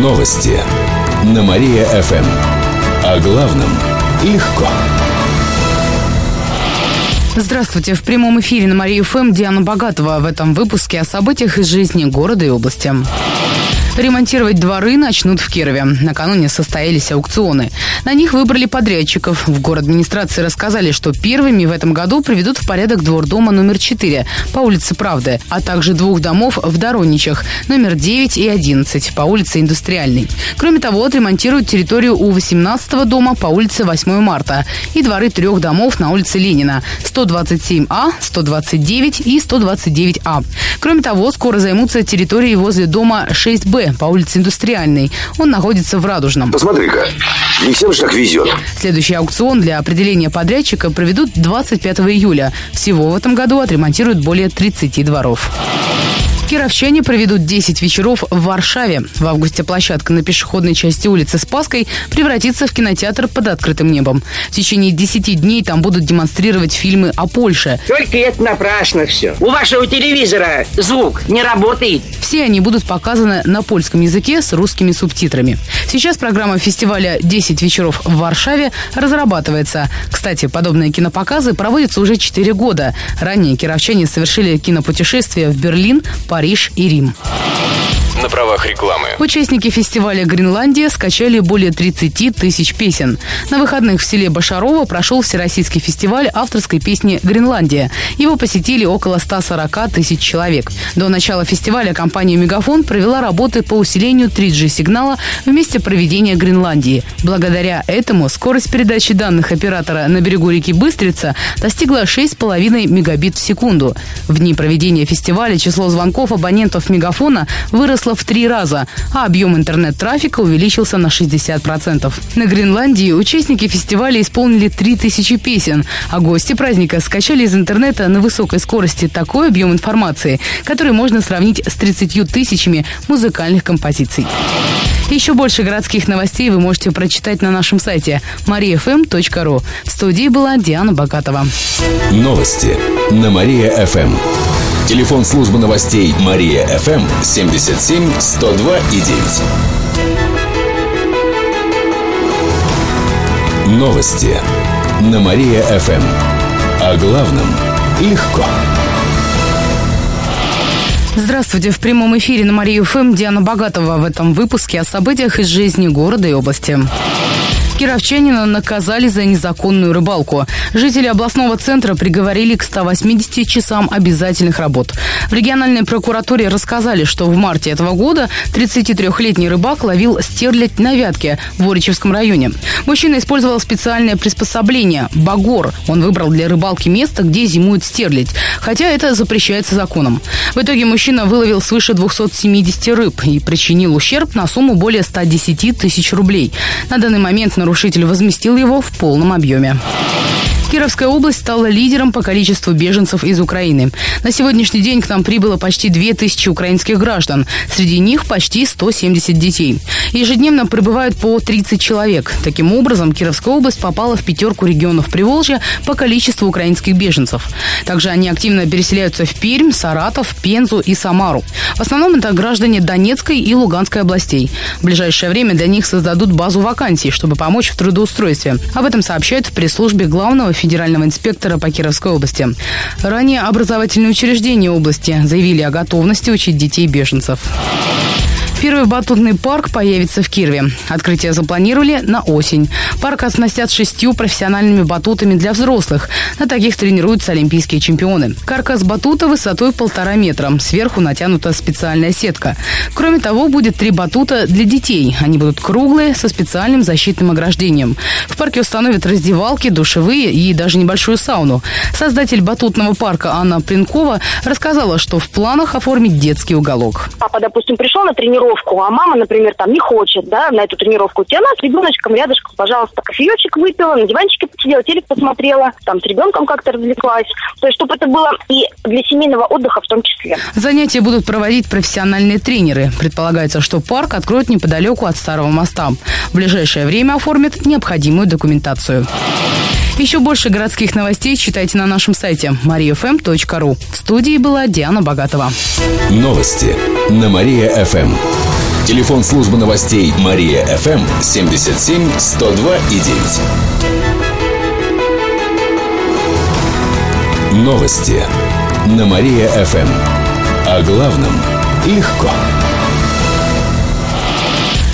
Новости на Мария-ФМ. О главном легко. Здравствуйте. В прямом эфире на Марию ФМ Диана Богатова. В этом выпуске о событиях из жизни города и области. Ремонтировать дворы начнут в Кирове. Накануне состоялись аукционы. На них выбрали подрядчиков. В город администрации рассказали, что первыми в этом году приведут в порядок двор дома номер 4 по улице Правды, а также двух домов в Дороничах номер 9 и 11 по улице Индустриальной. Кроме того, отремонтируют территорию у 18 дома по улице 8 марта и дворы трех домов на улице Ленина 127А, 129 и 129А. Кроме того, скоро займутся территорией возле дома 6Б по улице Индустриальной. Он находится в Радужном. Посмотри-ка, не всем же так везет. Следующий аукцион для определения подрядчика проведут 25 июля. Всего в этом году отремонтируют более 30 дворов. Кировчане проведут 10 вечеров в Варшаве. В августе площадка на пешеходной части улицы Спаской превратится в кинотеатр под открытым небом. В течение 10 дней там будут демонстрировать фильмы о Польше. Только это напрасно все. У вашего телевизора звук не работает. Все они будут показаны на польском языке с русскими субтитрами. Сейчас программа фестиваля «10 вечеров в Варшаве» разрабатывается. Кстати, подобные кинопоказы проводятся уже 4 года. Ранее кировчане совершили кинопутешествие в Берлин, Париж, Париж и Рим на правах рекламы. Участники фестиваля «Гренландия» скачали более 30 тысяч песен. На выходных в селе Башарова прошел Всероссийский фестиваль авторской песни «Гренландия». Его посетили около 140 тысяч человек. До начала фестиваля компания «Мегафон» провела работы по усилению 3G-сигнала в месте проведения Гренландии. Благодаря этому скорость передачи данных оператора на берегу реки Быстрица достигла 6,5 мегабит в секунду. В дни проведения фестиваля число звонков абонентов «Мегафона» выросло выросло в три раза, а объем интернет-трафика увеличился на 60%. На Гренландии участники фестиваля исполнили 3000 песен, а гости праздника скачали из интернета на высокой скорости такой объем информации, который можно сравнить с 30 тысячами музыкальных композиций. Еще больше городских новостей вы можете прочитать на нашем сайте mariafm.ru. В студии была Диана Богатова. Новости на Мария-ФМ. Телефон службы новостей Мария ФМ 77 102 и 9. Новости на Мария ФМ. О главном легко. Здравствуйте. В прямом эфире на Марию ФМ Диана Богатова в этом выпуске о событиях из жизни города и области. Кировчанина наказали за незаконную рыбалку. Жители областного центра приговорили к 180 часам обязательных работ. В региональной прокуратуре рассказали, что в марте этого года 33-летний рыбак ловил стерлядь на Вятке в Воричевском районе. Мужчина использовал специальное приспособление – багор. Он выбрал для рыбалки место, где зимует стерлядь, хотя это запрещается законом. В итоге мужчина выловил свыше 270 рыб и причинил ущерб на сумму более 110 тысяч рублей. На данный момент нарушитель возместил его в полном объеме. Кировская область стала лидером по количеству беженцев из Украины. На сегодняшний день к нам прибыло почти 2000 украинских граждан. Среди них почти 170 детей. Ежедневно прибывают по 30 человек. Таким образом, Кировская область попала в пятерку регионов Приволжья по количеству украинских беженцев. Также они активно переселяются в Пермь, Саратов, Пензу и Самару. В основном это граждане Донецкой и Луганской областей. В ближайшее время для них создадут базу вакансий, чтобы помочь в трудоустройстве. Об этом сообщают в пресс-службе главного федерального инспектора по Кировской области. Ранее образовательные учреждения области заявили о готовности учить детей беженцев. Первый батутный парк появится в Кирове. Открытие запланировали на осень. Парк оснастят шестью профессиональными батутами для взрослых. На таких тренируются олимпийские чемпионы. Каркас батута высотой полтора метра. Сверху натянута специальная сетка. Кроме того, будет три батута для детей. Они будут круглые, со специальным защитным ограждением. В парке установят раздевалки, душевые и даже небольшую сауну. Создатель батутного парка Анна Плинкова рассказала, что в планах оформить детский уголок. Папа, допустим, пришел на тренировку тренировку, а мама, например, там не хочет, да, на эту тренировку, у тебя с ребеночком рядышком, пожалуйста, кофеечек выпила, на диванчике посидела, телек посмотрела, там с ребенком как-то развлеклась. То есть, чтобы это было и для семейного отдыха в том числе. Занятия будут проводить профессиональные тренеры. Предполагается, что парк откроют неподалеку от Старого моста. В ближайшее время оформят необходимую документацию. Еще больше городских новостей читайте на нашем сайте mariafm.ru. В студии была Диана Богатова. Новости на Мария-ФМ. Телефон службы новостей Мария ФМ 77 102 и 9. Новости на Мария ФМ. О главном легко.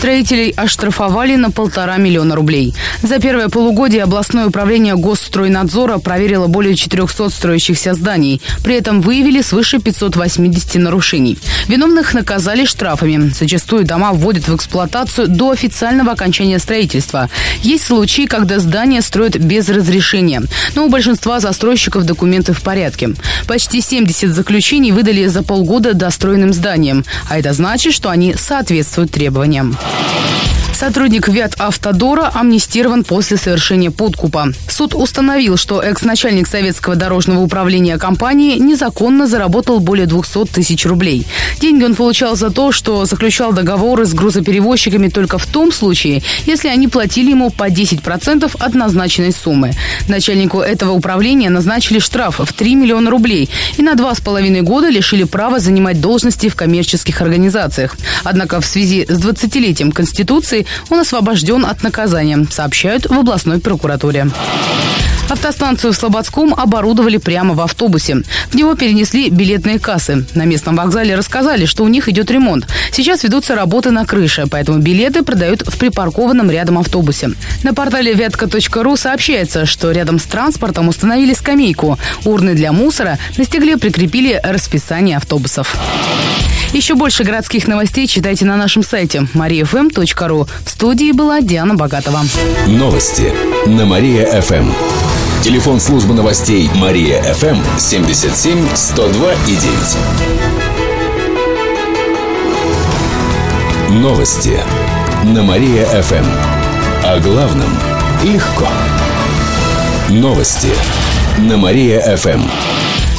Строителей оштрафовали на полтора миллиона рублей. За первое полугодие областное управление Госстройнадзора проверило более 400 строящихся зданий. При этом выявили свыше 580 нарушений. Виновных наказали штрафами. Зачастую дома вводят в эксплуатацию до официального окончания строительства. Есть случаи, когда здания строят без разрешения. Но у большинства застройщиков документы в порядке. Почти 70 заключений выдали за полгода достроенным зданиям. А это значит, что они соответствуют требованиям. Bye. Сотрудник ВИАТ Автодора амнистирован после совершения подкупа. Суд установил, что экс-начальник советского дорожного управления компании незаконно заработал более 200 тысяч рублей. Деньги он получал за то, что заключал договоры с грузоперевозчиками только в том случае, если они платили ему по 10% от назначенной суммы. Начальнику этого управления назначили штраф в 3 миллиона рублей и на два с половиной года лишили права занимать должности в коммерческих организациях. Однако в связи с 20-летием Конституции он освобожден от наказания, сообщают в областной прокуратуре. Автостанцию в Слободском оборудовали прямо в автобусе. В него перенесли билетные кассы. На местном вокзале рассказали, что у них идет ремонт. Сейчас ведутся работы на крыше, поэтому билеты продают в припаркованном рядом автобусе. На портале вятка.ру сообщается, что рядом с транспортом установили скамейку. Урны для мусора на стекле прикрепили расписание автобусов. Еще больше городских новостей читайте на нашем сайте mariafm.ru. В студии была Диана Богатова. Новости на Мария-ФМ. Телефон службы новостей Мария-ФМ 77 102 и 9. Новости на Мария-ФМ. О главном легко. Новости на Мария-ФМ.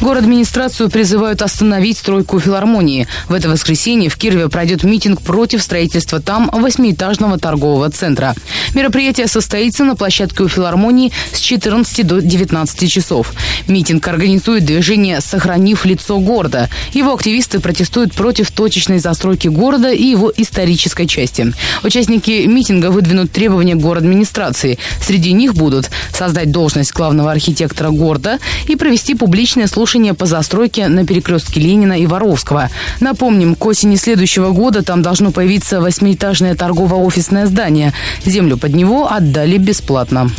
Город администрацию призывают остановить стройку филармонии. В это воскресенье в Кирове пройдет митинг против строительства там восьмиэтажного торгового центра. Мероприятие состоится на площадке у филармонии с 14 до 19 часов. Митинг организует движение «Сохранив лицо города». Его активисты протестуют против точечной застройки города и его исторической части. Участники митинга выдвинут требования администрации. Среди них будут создать должность главного архитектора города и провести публичное слушание слушания по застройке на перекрестке Ленина и Воровского. Напомним, к осени следующего года там должно появиться восьмиэтажное торгово-офисное здание. Землю под него отдали бесплатно.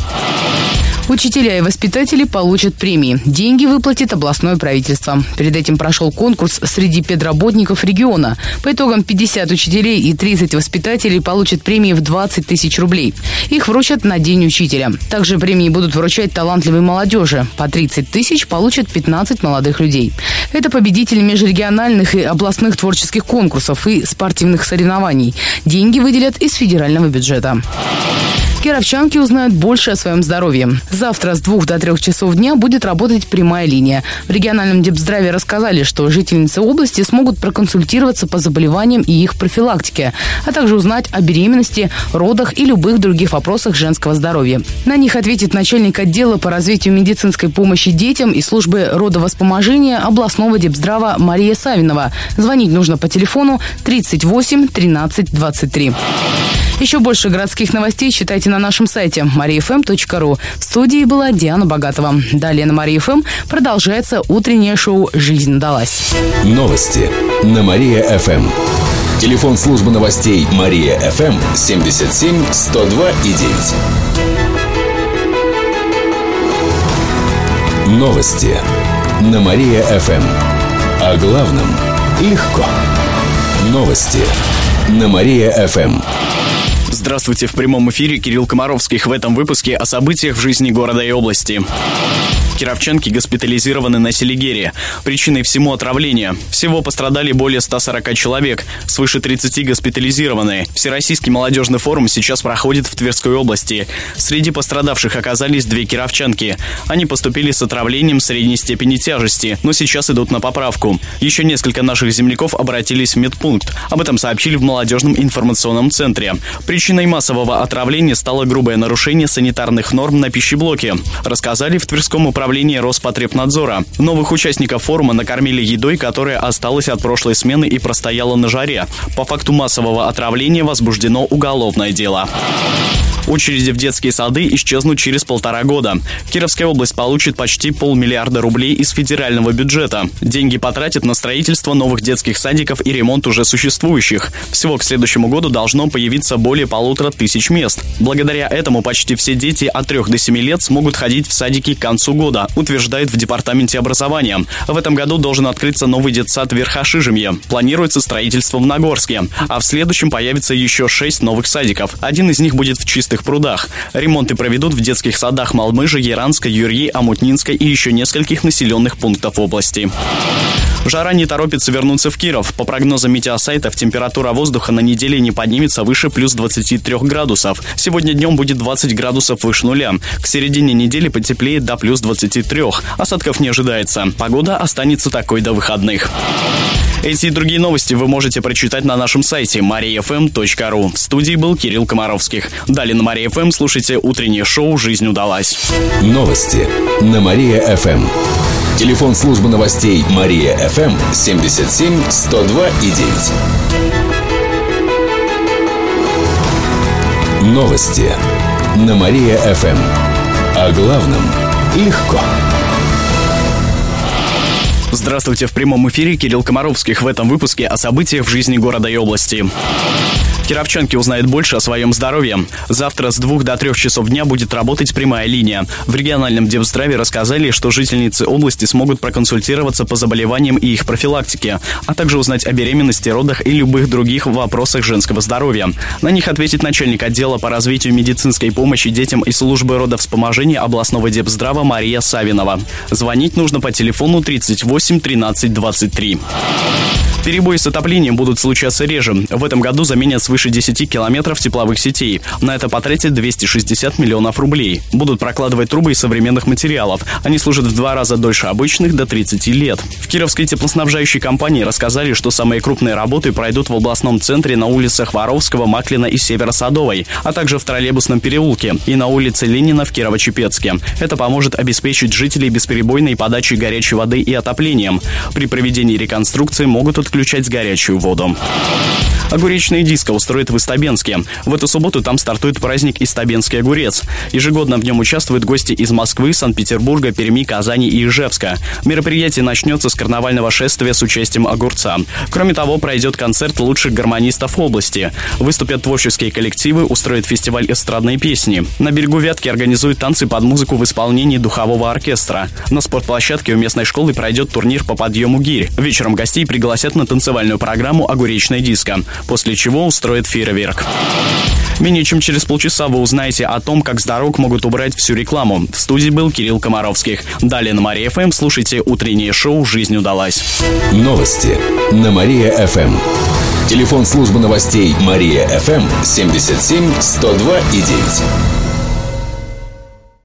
Учителя и воспитатели получат премии. Деньги выплатит областное правительство. Перед этим прошел конкурс среди педработников региона. По итогам 50 учителей и 30 воспитателей получат премии в 20 тысяч рублей. Их вручат на День учителя. Также премии будут вручать талантливой молодежи. По 30 тысяч получат 15 молодых людей. Это победители межрегиональных и областных творческих конкурсов и спортивных соревнований. Деньги выделят из федерального бюджета. Кировчанки узнают больше о своем здоровье. Завтра с двух до трех часов дня будет работать прямая линия. В региональном депздраве рассказали, что жительницы области смогут проконсультироваться по заболеваниям и их профилактике, а также узнать о беременности, родах и любых других вопросах женского здоровья. На них ответит начальник отдела по развитию медицинской помощи детям и службы родовоспоможения областного депздрава Мария Савинова. Звонить нужно по телефону 38 13 23. Еще больше городских новостей читайте на нашем сайте mariafm.ru. В студии была Диана Богатова. Далее на Мария ФМ продолжается утреннее шоу «Жизнь далась». Новости на Мария-ФМ. Телефон службы новостей Мария-ФМ 77 102 и 9. Новости на Мария-ФМ. О главном легко. Новости на Мария-ФМ. Здравствуйте, в прямом эфире Кирилл Комаровских в этом выпуске о событиях в жизни города и области. Кировчанки госпитализированы на Селигере. Причиной всему отравление. Всего пострадали более 140 человек, свыше 30 госпитализированы. Всероссийский молодежный форум сейчас проходит в Тверской области. Среди пострадавших оказались две кировчанки. Они поступили с отравлением средней степени тяжести, но сейчас идут на поправку. Еще несколько наших земляков обратились в медпункт. Об этом сообщили в молодежном информационном центре. Причиной массового отравления стало грубое нарушение санитарных норм на пищеблоке, рассказали в Тверском управлении Роспотребнадзора. Новых участников форума накормили едой, которая осталась от прошлой смены и простояла на жаре. По факту массового отравления возбуждено уголовное дело. Очереди в детские сады исчезнут через полтора года. Кировская область получит почти полмиллиарда рублей из федерального бюджета. Деньги потратят на строительство новых детских садиков и ремонт уже существующих. Всего к следующему году должно появиться более полутора тысяч мест. Благодаря этому почти все дети от 3 до 7 лет смогут ходить в садики к концу года, утверждает в Департаменте образования. В этом году должен открыться новый детсад в Верхошижемье. Планируется строительство в Нагорске. А в следующем появится еще шесть новых садиков. Один из них будет в чистых прудах. Ремонты проведут в детских садах Малмыжи, Яранска, Юрьи, Амутнинска и еще нескольких населенных пунктов области. Жара не торопится вернуться в Киров. По прогнозам метеосайтов, температура воздуха на неделе не поднимется выше плюс 23 градусов. Сегодня днем будет 20 градусов выше нуля. К середине недели потеплеет до плюс 23. Осадков не ожидается. Погода останется такой до выходных. Эти и другие новости вы можете прочитать на нашем сайте mariafm.ru. В студии был Кирилл Комаровских. Далее на Мария ФМ слушайте утреннее шоу «Жизнь удалась». Новости на Мария ФМ. Телефон службы новостей Мария ФМ 77 102 и 9. Новости на Мария ФМ. О главном легко. Здравствуйте, в прямом эфире Кирилл Комаровских в этом выпуске о событиях в жизни города и области. Кировчанки узнают больше о своем здоровье. Завтра с двух до трех часов дня будет работать прямая линия. В региональном Депздраве рассказали, что жительницы области смогут проконсультироваться по заболеваниям и их профилактике, а также узнать о беременности, родах и любых других вопросах женского здоровья. На них ответит начальник отдела по развитию медицинской помощи детям и службы родовспоможения областного Депздрава Мария Савинова. Звонить нужно по телефону 38 13 23. Перебои с отоплением будут случаться реже. В этом году заменят свыше 10 километров тепловых сетей. На это потратят 260 миллионов рублей. Будут прокладывать трубы из современных материалов. Они служат в два раза дольше обычных, до 30 лет. В Кировской теплоснабжающей компании рассказали, что самые крупные работы пройдут в областном центре на улицах Воровского, Маклина и Северо-Садовой, а также в троллейбусном переулке и на улице Ленина в Кирово-Чепецке. Это поможет обеспечить жителей бесперебойной подачей горячей воды и отоплением. При проведении реконструкции могут отключать горячую воду. Огуречная диско устроит в Истабенске. В эту субботу там стартует праздник Истабенский огурец. Ежегодно в нем участвуют гости из Москвы, Санкт-Петербурга, Перми, Казани и Ижевска. Мероприятие начнется с карнавального шествия с участием огурца. Кроме того, пройдет концерт лучших гармонистов области. Выступят творческие коллективы, устроят фестиваль эстрадной песни. На берегу Вятки организуют танцы под музыку в исполнении духового оркестра. На спортплощадке у местной школы пройдет турнир по подъему гирь. Вечером гостей пригласят на танцевальную программу «Огуречная диско», после чего устроит фейерверк. Менее чем через полчаса вы узнаете о том, как с дорог могут убрать всю рекламу. В студии был Кирилл Комаровских. Далее на Мария ФМ слушайте утреннее шоу «Жизнь удалась». Новости на Мария ФМ. Телефон службы новостей Мария ФМ 77 102 и 9.